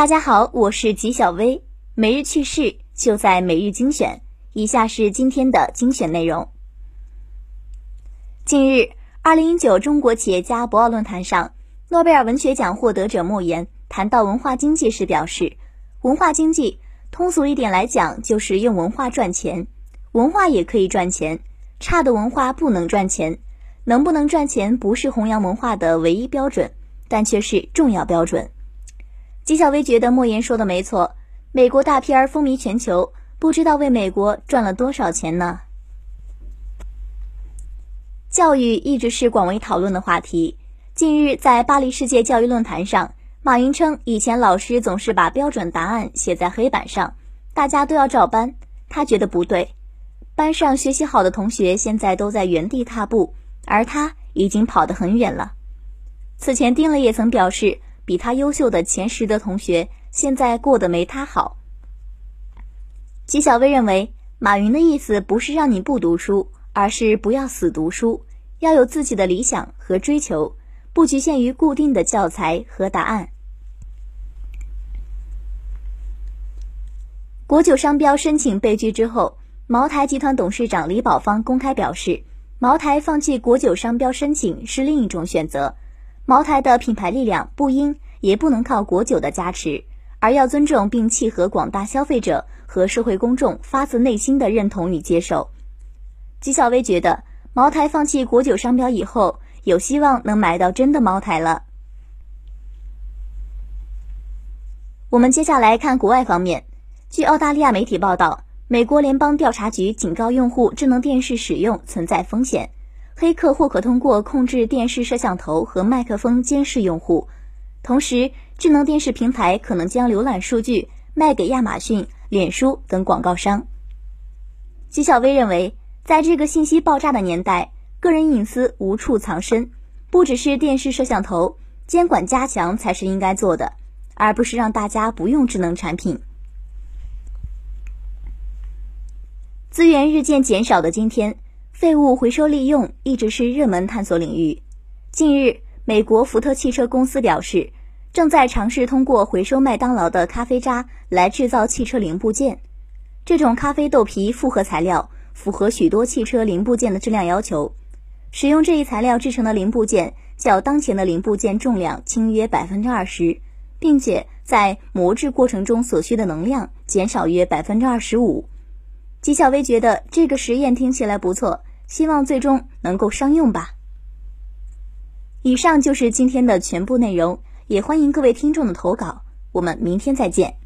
大家好，我是吉小薇，每日趣事就在每日精选。以下是今天的精选内容。近日，二零一九中国企业家博鳌论坛上，诺贝尔文学奖获得者莫言谈到文化经济时表示，文化经济通俗一点来讲，就是用文化赚钱。文化也可以赚钱，差的文化不能赚钱。能不能赚钱不是弘扬文化的唯一标准，但却是重要标准。纪晓薇觉得莫言说的没错，美国大片风靡全球，不知道为美国赚了多少钱呢？教育一直是广为讨论的话题。近日，在巴黎世界教育论坛上，马云称以前老师总是把标准答案写在黑板上，大家都要照搬，他觉得不对。班上学习好的同学现在都在原地踏步，而他已经跑得很远了。此前，丁磊也曾表示。比他优秀的前十的同学，现在过得没他好。纪晓薇认为，马云的意思不是让你不读书，而是不要死读书，要有自己的理想和追求，不局限于固定的教材和答案。国酒商标申请被拒之后，茅台集团董事长李宝芳公开表示，茅台放弃国酒商标申请是另一种选择。茅台的品牌力量不应也不能靠国酒的加持，而要尊重并契合广大消费者和社会公众发自内心的认同与接受。纪晓薇觉得，茅台放弃国酒商标以后，有希望能买到真的茅台了。我们接下来看国外方面，据澳大利亚媒体报道，美国联邦调查局警告用户智能电视使用存在风险。黑客或可通过控制电视摄像头和麦克风监视用户，同时智能电视平台可能将浏览数据卖给亚马逊、脸书等广告商。纪晓薇认为，在这个信息爆炸的年代，个人隐私无处藏身，不只是电视摄像头，监管加强才是应该做的，而不是让大家不用智能产品。资源日渐减少的今天。废物回收利用一直是热门探索领域。近日，美国福特汽车公司表示，正在尝试通过回收麦当劳的咖啡渣来制造汽车零部件。这种咖啡豆皮复合材料符合许多汽车零部件的质量要求。使用这一材料制成的零部件较当前的零部件重量轻约百分之二十，并且在磨制过程中所需的能量减少约百分之二十五。纪晓薇觉得这个实验听起来不错。希望最终能够商用吧。以上就是今天的全部内容，也欢迎各位听众的投稿，我们明天再见。